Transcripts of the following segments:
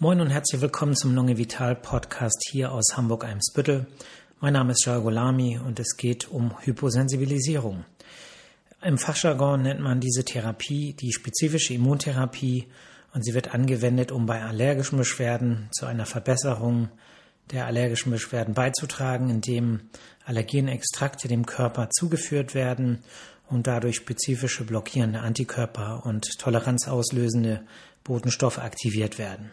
Moin und herzlich willkommen zum Lunge Vital Podcast hier aus Hamburg-Eimsbüttel. Mein Name ist Shah Golami und es geht um Hyposensibilisierung. Im Fachjargon nennt man diese Therapie die spezifische Immuntherapie und sie wird angewendet, um bei allergischen Beschwerden zu einer Verbesserung der allergischen Beschwerden beizutragen, indem Allergenextrakte dem Körper zugeführt werden und dadurch spezifische blockierende Antikörper und toleranzauslösende Botenstoffe aktiviert werden.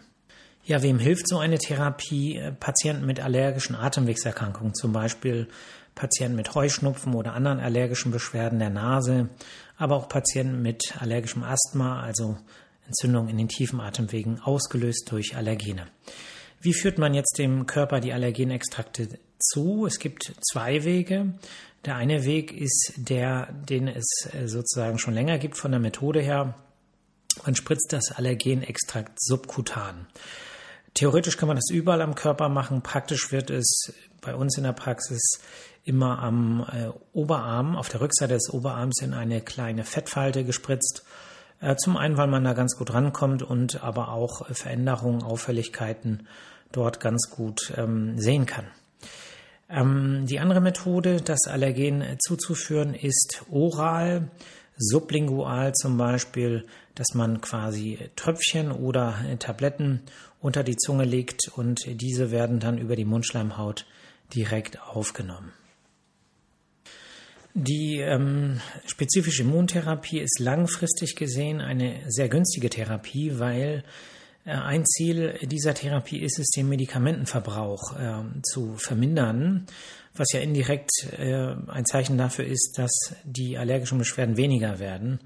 Ja, wem hilft so eine Therapie? Äh, Patienten mit allergischen Atemwegserkrankungen, zum Beispiel Patienten mit Heuschnupfen oder anderen allergischen Beschwerden der Nase, aber auch Patienten mit allergischem Asthma, also Entzündung in den tiefen Atemwegen, ausgelöst durch Allergene. Wie führt man jetzt dem Körper die Allergenextrakte zu? Es gibt zwei Wege. Der eine Weg ist der, den es äh, sozusagen schon länger gibt von der Methode her. Man spritzt das Allergenextrakt subkutan. Theoretisch kann man das überall am Körper machen. Praktisch wird es bei uns in der Praxis immer am äh, Oberarm, auf der Rückseite des Oberarms in eine kleine Fettfalte gespritzt. Äh, zum einen, weil man da ganz gut rankommt und aber auch Veränderungen, Auffälligkeiten dort ganz gut ähm, sehen kann. Ähm, die andere Methode, das Allergen zuzuführen, ist oral sublingual zum Beispiel, dass man quasi Tröpfchen oder Tabletten unter die Zunge legt und diese werden dann über die Mundschleimhaut direkt aufgenommen. Die ähm, spezifische Immuntherapie ist langfristig gesehen eine sehr günstige Therapie, weil äh, ein Ziel dieser Therapie ist es, den Medikamentenverbrauch äh, zu vermindern was ja indirekt äh, ein Zeichen dafür ist, dass die allergischen Beschwerden weniger werden.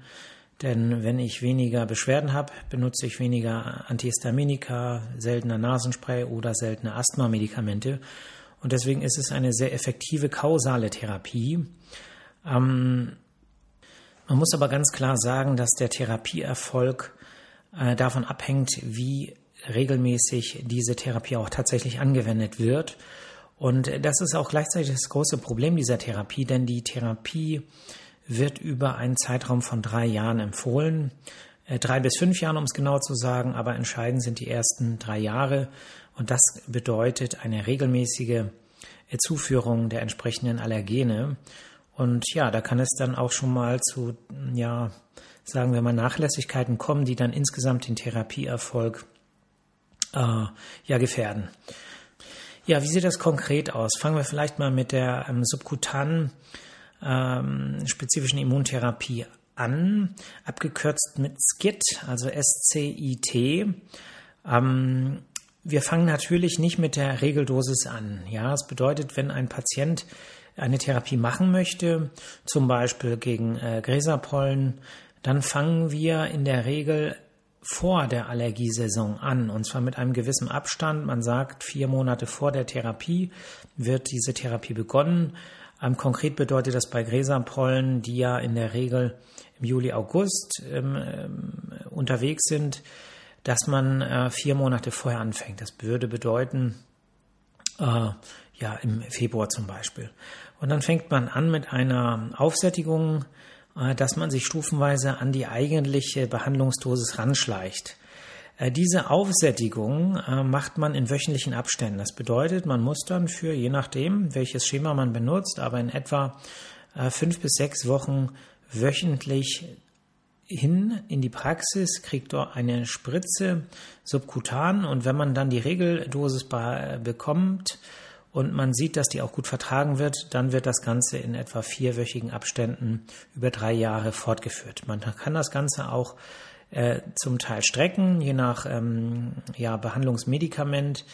Denn wenn ich weniger Beschwerden habe, benutze ich weniger Antihistaminika, seltener Nasenspray oder seltene Asthma-Medikamente. Und deswegen ist es eine sehr effektive kausale Therapie. Ähm, man muss aber ganz klar sagen, dass der Therapieerfolg äh, davon abhängt, wie regelmäßig diese Therapie auch tatsächlich angewendet wird. Und das ist auch gleichzeitig das große Problem dieser Therapie, denn die Therapie wird über einen Zeitraum von drei Jahren empfohlen. Äh, drei bis fünf Jahren, um es genau zu sagen, aber entscheidend sind die ersten drei Jahre. Und das bedeutet eine regelmäßige äh, Zuführung der entsprechenden Allergene. Und ja, da kann es dann auch schon mal zu, ja, sagen wir mal, Nachlässigkeiten kommen, die dann insgesamt den Therapieerfolg äh, ja gefährden. Ja, wie sieht das konkret aus? Fangen wir vielleicht mal mit der ähm, subkutanen ähm, spezifischen Immuntherapie an, abgekürzt mit SCIT, also S-C-I-T. Ähm, wir fangen natürlich nicht mit der Regeldosis an. Ja, das bedeutet, wenn ein Patient eine Therapie machen möchte, zum Beispiel gegen äh, Gräserpollen, dann fangen wir in der Regel vor der Allergiesaison an, und zwar mit einem gewissen Abstand. Man sagt, vier Monate vor der Therapie wird diese Therapie begonnen. Ähm, konkret bedeutet das bei Gräserpollen, die ja in der Regel im Juli, August ähm, ähm, unterwegs sind, dass man äh, vier Monate vorher anfängt. Das würde bedeuten, äh, ja, im Februar zum Beispiel. Und dann fängt man an mit einer Aufsättigung äh, dass man sich stufenweise an die eigentliche Behandlungsdosis ranschleicht. Äh, diese Aufsättigung äh, macht man in wöchentlichen Abständen. Das bedeutet, man muss dann für, je nachdem, welches Schema man benutzt, aber in etwa fünf bis sechs Wochen wöchentlich hin in die Praxis, kriegt dort eine Spritze subkutan und wenn man dann die Regeldosis bekommt, und man sieht, dass die auch gut vertragen wird, dann wird das Ganze in etwa vierwöchigen Abständen über drei Jahre fortgeführt. Man kann das Ganze auch äh, zum Teil strecken, je nach ähm, ja, Behandlungsmedikament,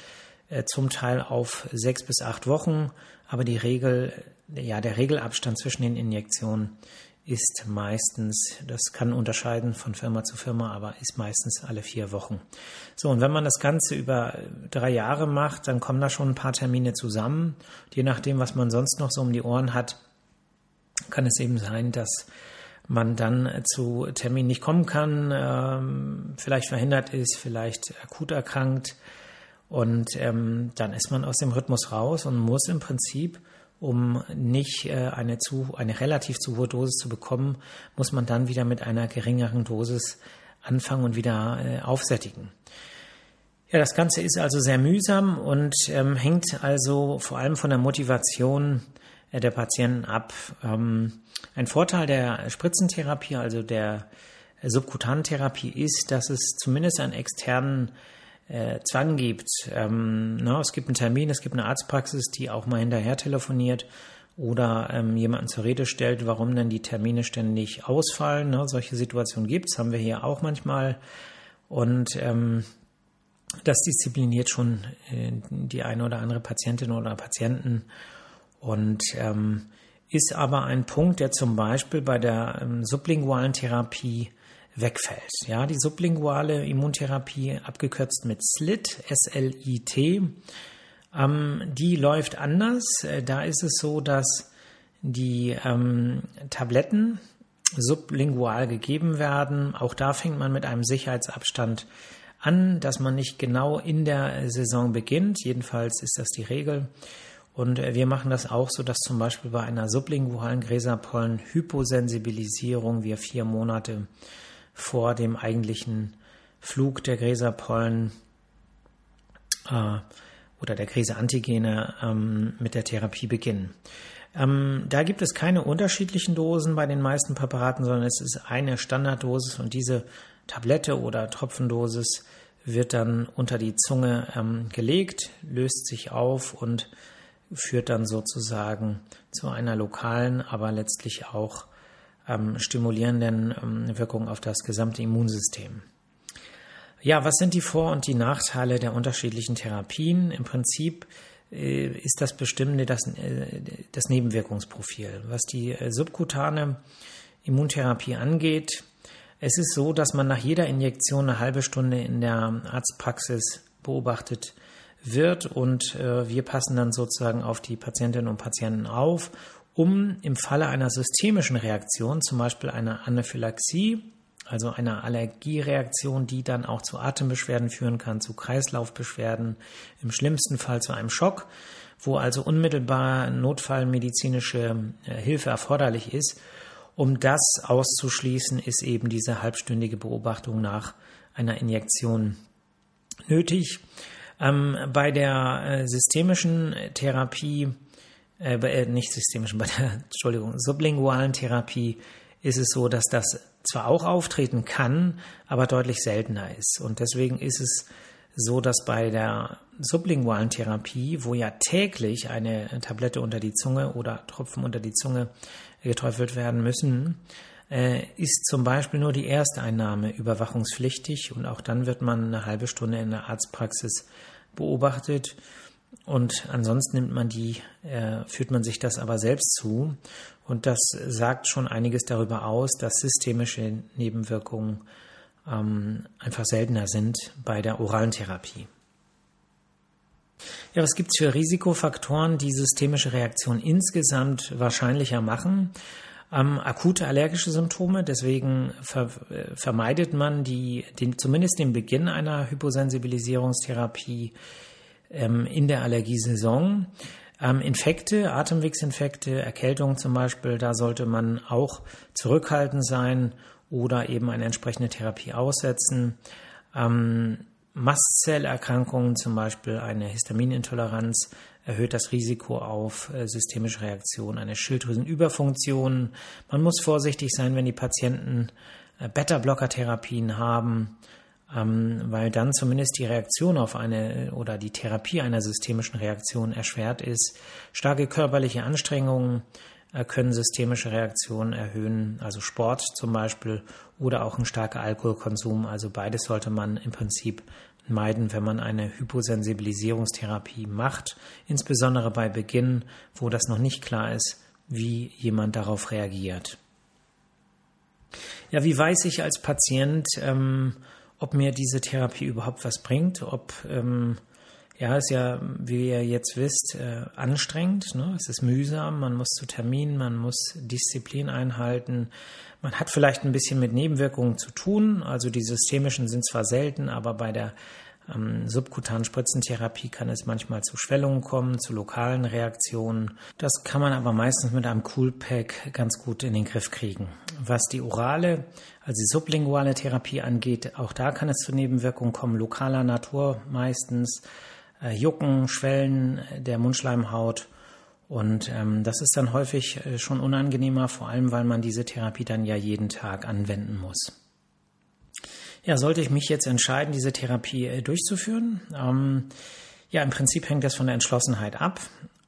äh, zum Teil auf sechs bis acht Wochen, aber die Regel, ja, der Regelabstand zwischen den Injektionen ist meistens, das kann unterscheiden von Firma zu Firma, aber ist meistens alle vier Wochen. So, und wenn man das Ganze über drei Jahre macht, dann kommen da schon ein paar Termine zusammen. je nachdem, was man sonst noch so um die Ohren hat, kann es eben sein, dass man dann zu Terminen nicht kommen kann, ähm, vielleicht verhindert ist, vielleicht akut erkrankt. Und ähm, dann ist man aus dem Rhythmus raus und muss im Prinzip um nicht äh, eine, zu, eine relativ zu hohe Dosis zu bekommen, muss man dann wieder mit einer geringeren Dosis anfangen und wieder äh, aufsättigen. Ja, das Ganze ist also sehr mühsam und ähm, hängt also vor allem von der Motivation der Patienten ab. Ähm, ein Vorteil der Spritzentherapie, also der Subkutantherapie, ist, dass es zumindest einen externen äh, Zwang gibt. Ähm, na, es gibt einen Termin, es gibt eine Arztpraxis, die auch mal hinterher telefoniert oder ähm, jemanden zur Rede stellt, warum denn die Termine ständig ausfallen. Ne? Solche Situationen gibt es, haben wir hier auch manchmal. Und ähm, das diszipliniert schon äh, die eine oder andere Patientin oder Patienten und ähm, ist aber ein Punkt, der zum Beispiel bei der ähm, sublingualen Therapie wegfällt. Ja, die sublinguale Immuntherapie, abgekürzt mit SLIT, S-L-I-T, ähm, die läuft anders. Äh, da ist es so, dass die ähm, Tabletten sublingual gegeben werden. Auch da fängt man mit einem Sicherheitsabstand an, dass man nicht genau in der Saison beginnt. Jedenfalls ist das die Regel. Und äh, wir machen das auch so, dass zum Beispiel bei einer sublingualen Gräserpollen-Hyposensibilisierung wir vier Monate vor dem eigentlichen Flug der Gräserpollen äh, oder der Gräseantigene ähm, mit der Therapie beginnen. Ähm, da gibt es keine unterschiedlichen Dosen bei den meisten Präparaten, sondern es ist eine Standarddosis und diese Tablette oder Tropfendosis wird dann unter die Zunge ähm, gelegt, löst sich auf und führt dann sozusagen zu einer lokalen, aber letztlich auch ähm, stimulierenden ähm, Wirkung auf das gesamte Immunsystem. Ja, was sind die Vor- und die Nachteile der unterschiedlichen Therapien? Im Prinzip äh, ist das Bestimmende das, äh, das Nebenwirkungsprofil. Was die äh, subkutane Immuntherapie angeht, es ist so, dass man nach jeder Injektion eine halbe Stunde in der Arztpraxis beobachtet wird und äh, wir passen dann sozusagen auf die Patientinnen und Patienten auf, um im Falle einer systemischen Reaktion, zum Beispiel einer Anaphylaxie, also einer Allergiereaktion, die dann auch zu Atembeschwerden führen kann, zu Kreislaufbeschwerden, im schlimmsten Fall zu einem Schock, wo also unmittelbar notfallmedizinische äh, Hilfe erforderlich ist. Um das auszuschließen, ist eben diese halbstündige Beobachtung nach einer Injektion nötig. Ähm, bei der äh, systemischen Therapie, äh, äh, nicht systemischen, bei der, Entschuldigung, sublingualen Therapie ist es so, dass das zwar auch auftreten kann, aber deutlich seltener ist. Und deswegen ist es so, dass bei der sublingualen Therapie, wo ja täglich eine Tablette unter die Zunge oder Tropfen unter die Zunge geträufelt werden müssen, ist zum Beispiel nur die Ersteinnahme überwachungspflichtig und auch dann wird man eine halbe Stunde in der Arztpraxis beobachtet und ansonsten nimmt man die, äh, führt man sich das aber selbst zu. Und das sagt schon einiges darüber aus, dass systemische Nebenwirkungen ähm, einfach seltener sind bei der oralen Therapie. Ja, was gibt es für Risikofaktoren, die systemische Reaktion insgesamt wahrscheinlicher machen? Ähm, akute allergische Symptome, deswegen ver äh, vermeidet man die, den, zumindest den Beginn einer Hyposensibilisierungstherapie ähm, in der Allergiesaison. Ähm, Infekte, Atemwegsinfekte, Erkältung zum Beispiel, da sollte man auch zurückhaltend sein oder eben eine entsprechende Therapie aussetzen. Ähm, Mastzellerkrankungen, zum Beispiel eine Histaminintoleranz, erhöht das Risiko auf äh, systemische Reaktionen, eine Schilddrüsenüberfunktion. Man muss vorsichtig sein, wenn die Patienten äh, Beta-Blocker-Therapien haben ähm, weil dann zumindest die Reaktion auf eine oder die Therapie einer systemischen Reaktion erschwert ist. Starke körperliche Anstrengungen äh, können systemische Reaktionen erhöhen, also Sport zum Beispiel oder auch ein starker Alkoholkonsum. Also beides sollte man im Prinzip meiden, wenn man eine Hyposensibilisierungstherapie macht, insbesondere bei Beginn, wo das noch nicht klar ist, wie jemand darauf reagiert. Ja, wie weiß ich als Patient, ähm, ob mir diese Therapie überhaupt was bringt, ob ähm, ja, ist ja, wie ihr jetzt wisst, äh, anstrengend. Ne? Es ist mühsam, man muss zu Terminen, man muss Disziplin einhalten. Man hat vielleicht ein bisschen mit Nebenwirkungen zu tun. Also die systemischen sind zwar selten, aber bei der ähm, subkutanen Spritzentherapie kann es manchmal zu Schwellungen kommen, zu lokalen Reaktionen. Das kann man aber meistens mit einem Coolpack ganz gut in den Griff kriegen. Was die orale, also die sublinguale Therapie angeht, auch da kann es zu Nebenwirkungen kommen, lokaler Natur meistens, äh, Jucken, Schwellen der Mundschleimhaut. Und ähm, das ist dann häufig äh, schon unangenehmer, vor allem weil man diese Therapie dann ja jeden Tag anwenden muss. Ja, sollte ich mich jetzt entscheiden, diese Therapie äh, durchzuführen? Ähm, ja, im Prinzip hängt das von der Entschlossenheit ab.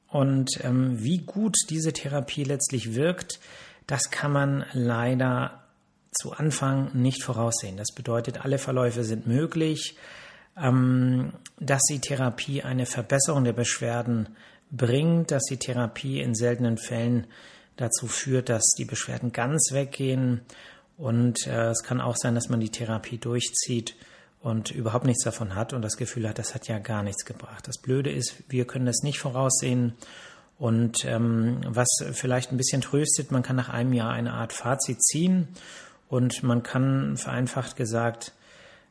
Und ähm, wie gut diese Therapie letztlich wirkt, das kann man leider zu Anfang nicht voraussehen. Das bedeutet, alle Verläufe sind möglich. Ähm, dass die Therapie eine Verbesserung der Beschwerden bringt, dass die Therapie in seltenen Fällen dazu führt, dass die Beschwerden ganz weggehen und äh, es kann auch sein, dass man die Therapie durchzieht und überhaupt nichts davon hat und das Gefühl hat, das hat ja gar nichts gebracht. Das Blöde ist, wir können das nicht voraussehen. Und ähm, was vielleicht ein bisschen tröstet, man kann nach einem Jahr eine Art Fazit ziehen und man kann vereinfacht gesagt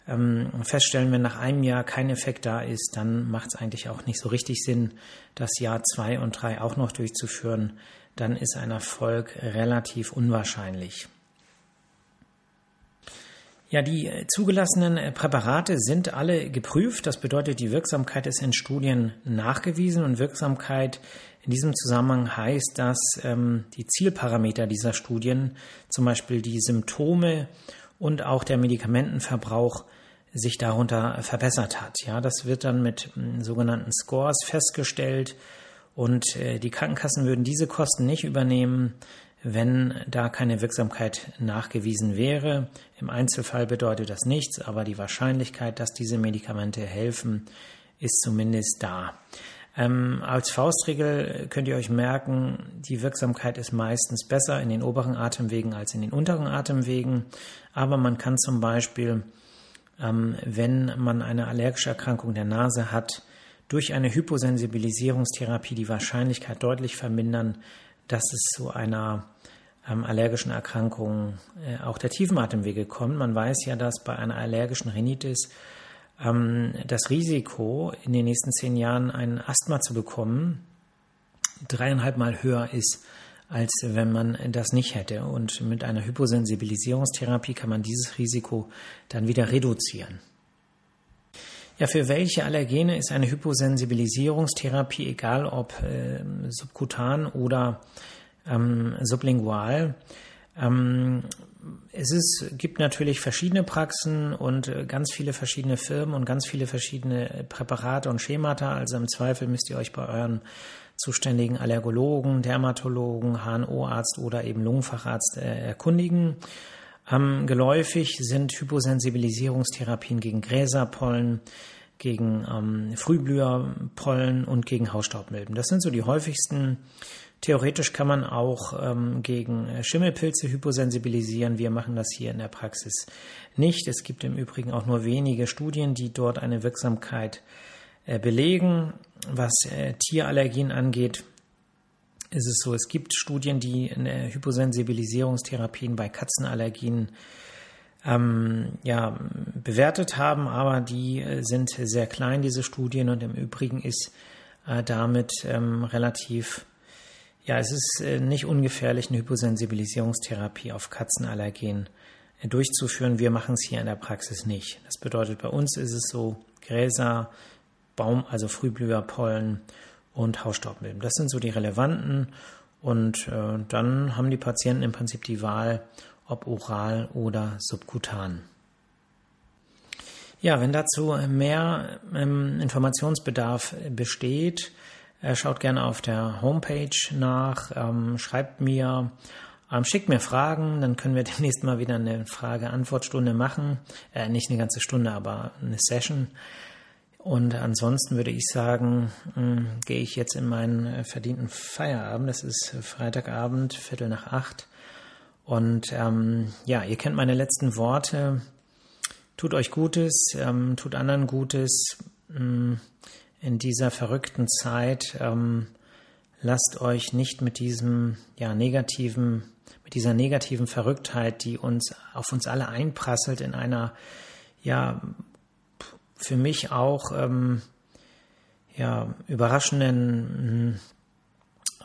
ähm, feststellen, wenn nach einem Jahr kein Effekt da ist, dann macht es eigentlich auch nicht so richtig Sinn, das Jahr zwei und drei auch noch durchzuführen. Dann ist ein Erfolg relativ unwahrscheinlich. Ja, die äh, zugelassenen äh, Präparate sind alle geprüft. Das bedeutet, die Wirksamkeit ist in Studien nachgewiesen und Wirksamkeit in diesem Zusammenhang heißt, dass ähm, die Zielparameter dieser Studien, zum Beispiel die Symptome und auch der Medikamentenverbrauch, sich darunter verbessert hat. Ja, das wird dann mit m, sogenannten Scores festgestellt und äh, die Krankenkassen würden diese Kosten nicht übernehmen, wenn da keine Wirksamkeit nachgewiesen wäre. Im Einzelfall bedeutet das nichts, aber die Wahrscheinlichkeit, dass diese Medikamente helfen, ist zumindest da. Ähm, als Faustregel könnt ihr euch merken, die Wirksamkeit ist meistens besser in den oberen Atemwegen als in den unteren Atemwegen. Aber man kann zum Beispiel, wenn man eine allergische Erkrankung der Nase hat, durch eine Hyposensibilisierungstherapie die Wahrscheinlichkeit deutlich vermindern, dass es zu einer ähm, allergischen Erkrankung äh, auch der Tiefenatemwege kommt. Man weiß ja, dass bei einer allergischen Rhinitis ähm, das Risiko, in den nächsten zehn Jahren ein Asthma zu bekommen, dreieinhalb Mal höher ist, als wenn man das nicht hätte. Und mit einer Hyposensibilisierungstherapie kann man dieses Risiko dann wieder reduzieren. Ja, für welche Allergene ist eine Hyposensibilisierungstherapie, egal ob äh, subkutan oder ähm, sublingual? Ähm, es ist, gibt natürlich verschiedene Praxen und äh, ganz viele verschiedene Firmen und ganz viele verschiedene Präparate und Schemata. Also im Zweifel müsst ihr euch bei euren zuständigen Allergologen, Dermatologen, HNO-Arzt oder eben Lungenfacharzt äh, erkundigen. Ähm, geläufig sind Hyposensibilisierungstherapien gegen Gräserpollen, gegen ähm, Frühblüherpollen und gegen Hausstaubmilben. Das sind so die häufigsten. Theoretisch kann man auch ähm, gegen Schimmelpilze hyposensibilisieren. Wir machen das hier in der Praxis nicht. Es gibt im Übrigen auch nur wenige Studien, die dort eine Wirksamkeit äh, belegen. Was äh, Tierallergien angeht, ist es so, es gibt Studien, die eine Hyposensibilisierungstherapien bei Katzenallergien ähm, ja, bewertet haben, aber die äh, sind sehr klein, diese Studien, und im Übrigen ist äh, damit ähm, relativ, ja, es ist äh, nicht ungefährlich, eine Hyposensibilisierungstherapie auf Katzenallergen äh, durchzuführen. Wir machen es hier in der Praxis nicht. Das bedeutet, bei uns ist es so, Gräser, Baum, also Frühblüherpollen und Hausstaubmilben. Das sind so die relevanten. Und äh, dann haben die Patienten im Prinzip die Wahl, ob oral oder subkutan. Ja, wenn dazu mehr ähm, Informationsbedarf besteht, äh, schaut gerne auf der Homepage nach, ähm, schreibt mir, ähm, schickt mir Fragen, dann können wir demnächst mal wieder eine Frage-Antwort-Stunde machen. Äh, nicht eine ganze Stunde, aber eine Session. Und ansonsten würde ich sagen, äh, gehe ich jetzt in meinen äh, verdienten Feierabend. Das ist Freitagabend, Viertel nach acht. Und ähm, ja, ihr kennt meine letzten Worte. Tut euch Gutes, ähm, tut anderen Gutes ähm, in dieser verrückten Zeit. Ähm, lasst euch nicht mit diesem ja negativen, mit dieser negativen Verrücktheit, die uns auf uns alle einprasselt in einer ja für mich auch ähm, ja, überraschenden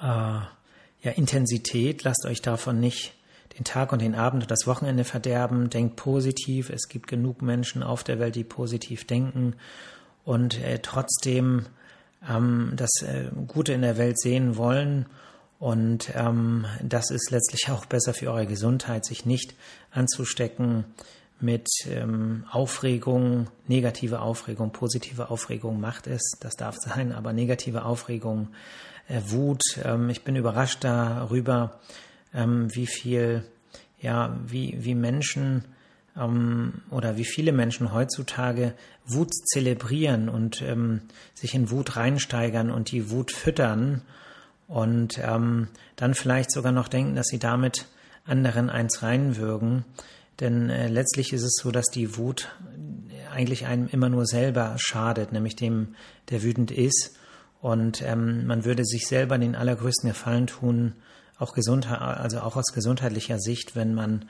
äh, ja, Intensität. Lasst euch davon nicht den Tag und den Abend und das Wochenende verderben. Denkt positiv. Es gibt genug Menschen auf der Welt, die positiv denken und äh, trotzdem ähm, das äh, Gute in der Welt sehen wollen. Und ähm, das ist letztlich auch besser für eure Gesundheit, sich nicht anzustecken mit ähm, Aufregung, negative Aufregung, positive Aufregung macht es, das darf sein, aber negative Aufregung, äh, Wut, ähm, ich bin überrascht darüber, ähm, wie viel, ja, wie, wie Menschen ähm, oder wie viele Menschen heutzutage Wut zelebrieren und ähm, sich in Wut reinsteigern und die Wut füttern und ähm, dann vielleicht sogar noch denken, dass sie damit anderen eins reinwürgen. Denn äh, letztlich ist es so, dass die Wut eigentlich einem immer nur selber schadet, nämlich dem, der wütend ist. Und ähm, man würde sich selber den allergrößten Gefallen tun, auch Gesundheit, also auch aus gesundheitlicher Sicht, wenn man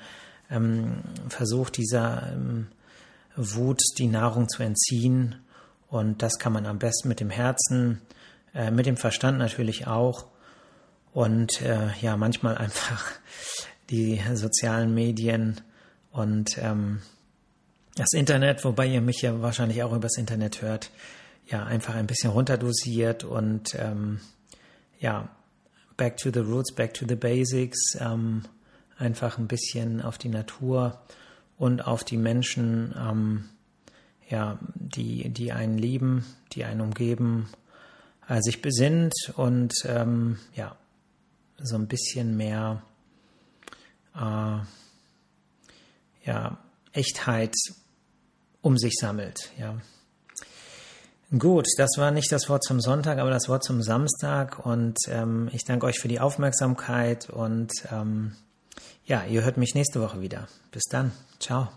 ähm, versucht, dieser ähm, Wut die Nahrung zu entziehen. Und das kann man am besten mit dem Herzen, äh, mit dem Verstand natürlich auch. Und äh, ja, manchmal einfach die sozialen Medien und ähm, das Internet, wobei ihr mich ja wahrscheinlich auch übers Internet hört, ja, einfach ein bisschen runterdosiert und ähm, ja, back to the roots, back to the basics, ähm, einfach ein bisschen auf die Natur und auf die Menschen, ähm, ja, die, die einen lieben, die einen umgeben, äh, sich besinnt und ähm, ja, so ein bisschen mehr äh, ja, Echtheit um sich sammelt. Ja. Gut, das war nicht das Wort zum Sonntag, aber das Wort zum Samstag. Und ähm, ich danke euch für die Aufmerksamkeit und ähm, ja, ihr hört mich nächste Woche wieder. Bis dann. Ciao.